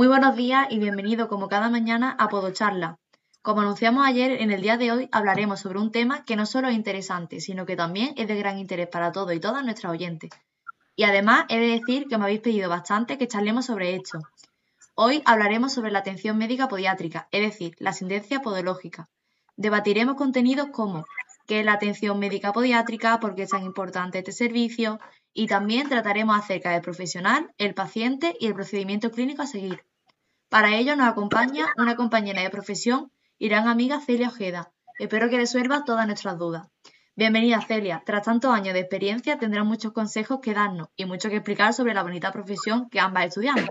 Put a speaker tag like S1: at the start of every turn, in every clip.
S1: Muy buenos días y bienvenido como cada mañana a Podocharla. Como anunciamos ayer, en el día de hoy hablaremos sobre un tema que no solo es interesante, sino que también es de gran interés para todos y todas nuestras oyentes. Y además he de decir que me habéis pedido bastante que charlemos sobre esto. Hoy hablaremos sobre la atención médica podiátrica, es decir, la sentencia podológica. Debatiremos contenidos como qué es la atención médica podiátrica, por qué es tan importante este servicio, y también trataremos acerca del profesional, el paciente y el procedimiento clínico a seguir. Para ello nos acompaña una compañera de profesión y gran amiga Celia Ojeda. Espero que resuelva todas nuestras dudas. Bienvenida Celia, tras tantos años de experiencia tendrás muchos consejos que darnos y mucho que explicar sobre la bonita profesión que ambas estudiamos.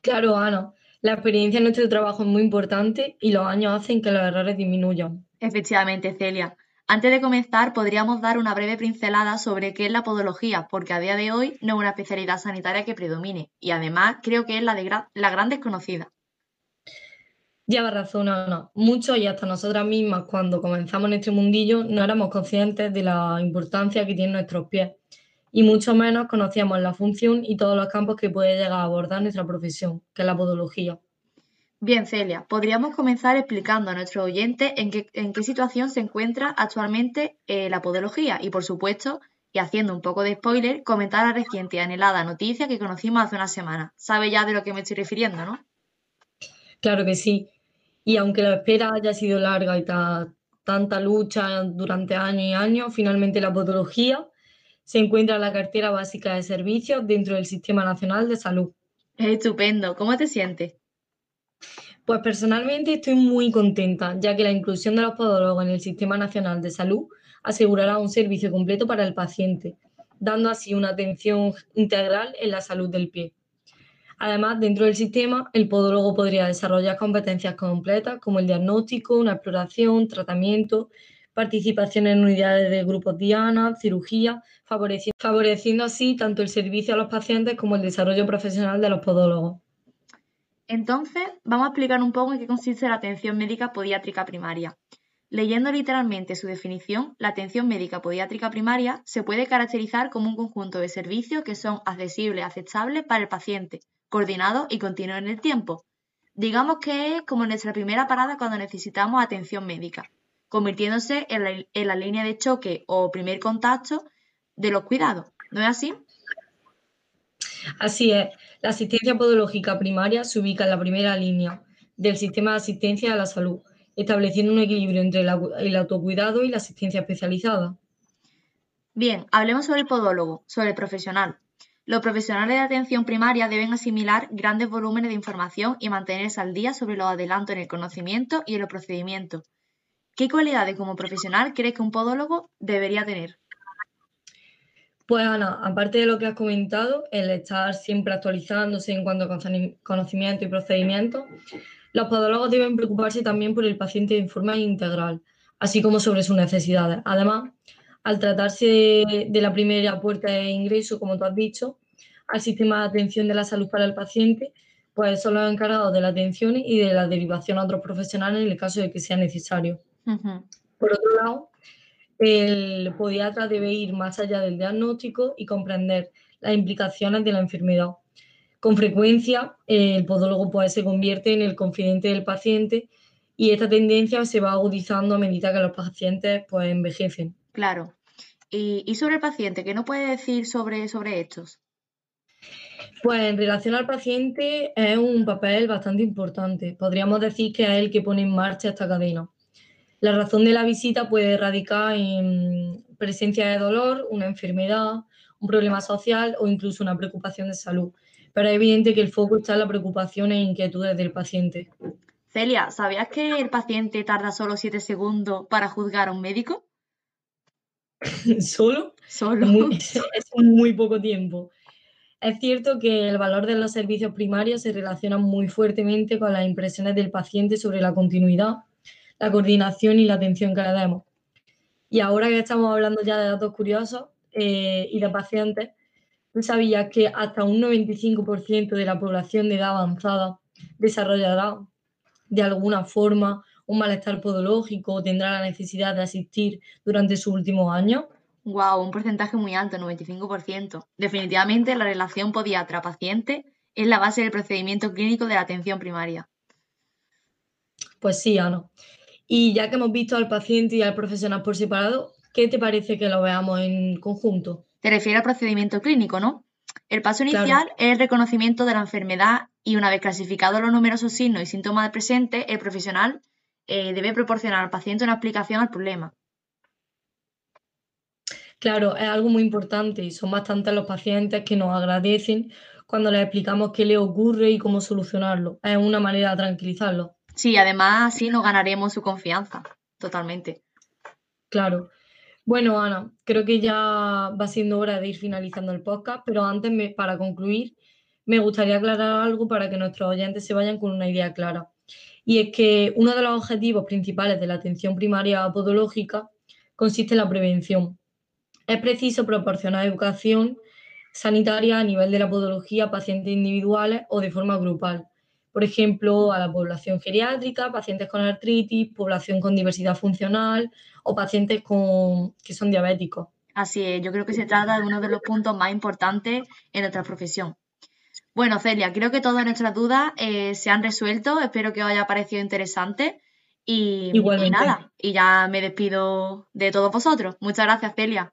S2: Claro, Ana, la experiencia en nuestro trabajo es muy importante y los años hacen que los errores disminuyan.
S1: Efectivamente, Celia. Antes de comenzar, podríamos dar una breve pincelada sobre qué es la podología, porque a día de hoy no es una especialidad sanitaria que predomine y además creo que es la, de la gran desconocida.
S2: Lleva razón, no. Muchos y hasta nosotras mismas cuando comenzamos en este mundillo no éramos conscientes de la importancia que tienen nuestros pies y mucho menos conocíamos la función y todos los campos que puede llegar a abordar nuestra profesión, que es la podología.
S1: Bien, Celia, podríamos comenzar explicando a nuestros oyentes en qué, en qué situación se encuentra actualmente eh, la podología y, por supuesto, y haciendo un poco de spoiler, comentar la reciente y anhelada noticia que conocimos hace una semana. Sabe ya de lo que me estoy refiriendo, ¿no?
S2: Claro que sí. Y aunque la espera haya sido larga y tanta lucha durante años y años, finalmente la podología se encuentra en la cartera básica de servicios dentro del Sistema Nacional de Salud.
S1: Es estupendo. ¿Cómo te sientes?
S2: Pues personalmente estoy muy contenta, ya que la inclusión de los podólogos en el Sistema Nacional de Salud asegurará un servicio completo para el paciente, dando así una atención integral en la salud del pie. Además, dentro del sistema, el podólogo podría desarrollar competencias completas como el diagnóstico, una exploración, tratamiento, participación en unidades de grupos diana, cirugía, favoreciendo, favoreciendo así tanto el servicio a los pacientes como el desarrollo profesional de los podólogos.
S1: Entonces, vamos a explicar un poco en qué consiste la atención médica podiátrica primaria. Leyendo literalmente su definición, la atención médica podiátrica primaria se puede caracterizar como un conjunto de servicios que son accesibles aceptables para el paciente, coordinados y continuos en el tiempo. Digamos que es como nuestra primera parada cuando necesitamos atención médica, convirtiéndose en la, en la línea de choque o primer contacto de los cuidados. ¿No es así?
S2: Así es, la asistencia podológica primaria se ubica en la primera línea del sistema de asistencia a la salud, estableciendo un equilibrio entre el autocuidado y la asistencia especializada.
S1: Bien, hablemos sobre el podólogo, sobre el profesional. Los profesionales de atención primaria deben asimilar grandes volúmenes de información y mantenerse al día sobre los adelantos en el conocimiento y en los procedimientos. ¿Qué cualidades como profesional crees que un podólogo debería tener?
S2: Pues Ana, aparte de lo que has comentado, el estar siempre actualizándose en cuanto a conocimiento y procedimientos, los podólogos deben preocuparse también por el paciente de forma integral, así como sobre sus necesidades. Además, al tratarse de la primera puerta de ingreso, como tú has dicho, al sistema de atención de la salud para el paciente, pues son los encargados de la atención y de la derivación a otros profesionales en el caso de que sea necesario. Por otro lado, el podiatra debe ir más allá del diagnóstico y comprender las implicaciones de la enfermedad. Con frecuencia, el podólogo pues, se convierte en el confidente del paciente y esta tendencia se va agudizando a medida que los pacientes pues, envejecen.
S1: Claro. ¿Y, sobre el paciente? ¿Qué no puede decir sobre, sobre estos?
S2: Pues en relación al paciente es un papel bastante importante. Podríamos decir que es el que pone en marcha esta cadena. La razón de la visita puede radicar en presencia de dolor, una enfermedad, un problema social o incluso una preocupación de salud. Pero es evidente que el foco está en la preocupación e inquietudes del paciente.
S1: Celia, ¿sabías que el paciente tarda solo 7 segundos para juzgar a un médico?
S2: ¿Solo?
S1: Solo.
S2: es muy poco tiempo. Es cierto que el valor de los servicios primarios se relaciona muy fuertemente con las impresiones del paciente sobre la continuidad la coordinación y la atención que le demos. Y ahora que estamos hablando ya de datos curiosos eh, y de pacientes, ¿tú sabías que hasta un 95% de la población de edad avanzada desarrollará de alguna forma un malestar podológico o tendrá la necesidad de asistir durante sus últimos años?
S1: Wow, un porcentaje muy alto, 95%. Definitivamente la relación podiatra-paciente es la base del procedimiento clínico de la atención primaria.
S2: Pues sí, Ana. Y ya que hemos visto al paciente y al profesional por separado, ¿qué te parece que lo veamos en conjunto?
S1: Te refieres al procedimiento clínico, ¿no? El paso inicial es el reconocimiento de la enfermedad y una vez clasificados los numerosos signos y síntomas presentes, el profesional eh, debe proporcionar al paciente una explicación al problema.
S2: Claro, es algo muy importante y son bastantes los pacientes que nos agradecen cuando les explicamos qué le ocurre y cómo solucionarlo. Es una manera de tranquilizarlo.
S1: Sí, además así nos ganaremos su confianza, totalmente.
S2: Claro. Bueno, Ana, creo que ya va siendo hora de ir finalizando el podcast, pero antes, para concluir, me gustaría aclarar algo para que nuestros oyentes se vayan con una idea clara. Y es que uno de los objetivos principales de la atención primaria podológica consiste en la prevención. Es preciso proporcionar educación sanitaria a nivel de la podología a pacientes individuales o de forma grupal por ejemplo, a la población geriátrica, pacientes con artritis, población con diversidad funcional o pacientes con, que son diabéticos.
S1: Así es, yo creo que se trata de uno de los puntos más importantes en nuestra profesión. Bueno, Celia, creo que todas nuestras dudas eh, se han resuelto. Espero que os haya parecido interesante. Y, y nada, y ya me despido de todos vosotros. Muchas gracias, Celia.